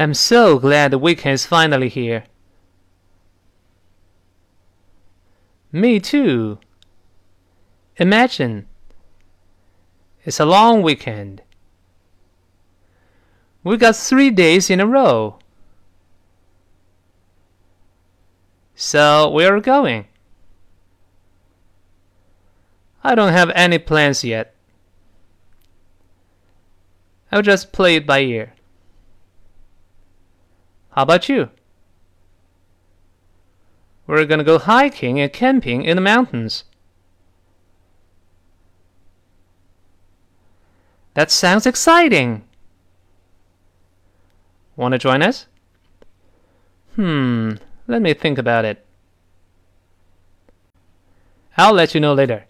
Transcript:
I'm so glad the weekend is finally here. Me too. Imagine. It's a long weekend. We got three days in a row. So, where are we going? I don't have any plans yet. I'll just play it by ear. How about you? We're gonna go hiking and camping in the mountains. That sounds exciting. Want to join us? Hmm, let me think about it. I'll let you know later.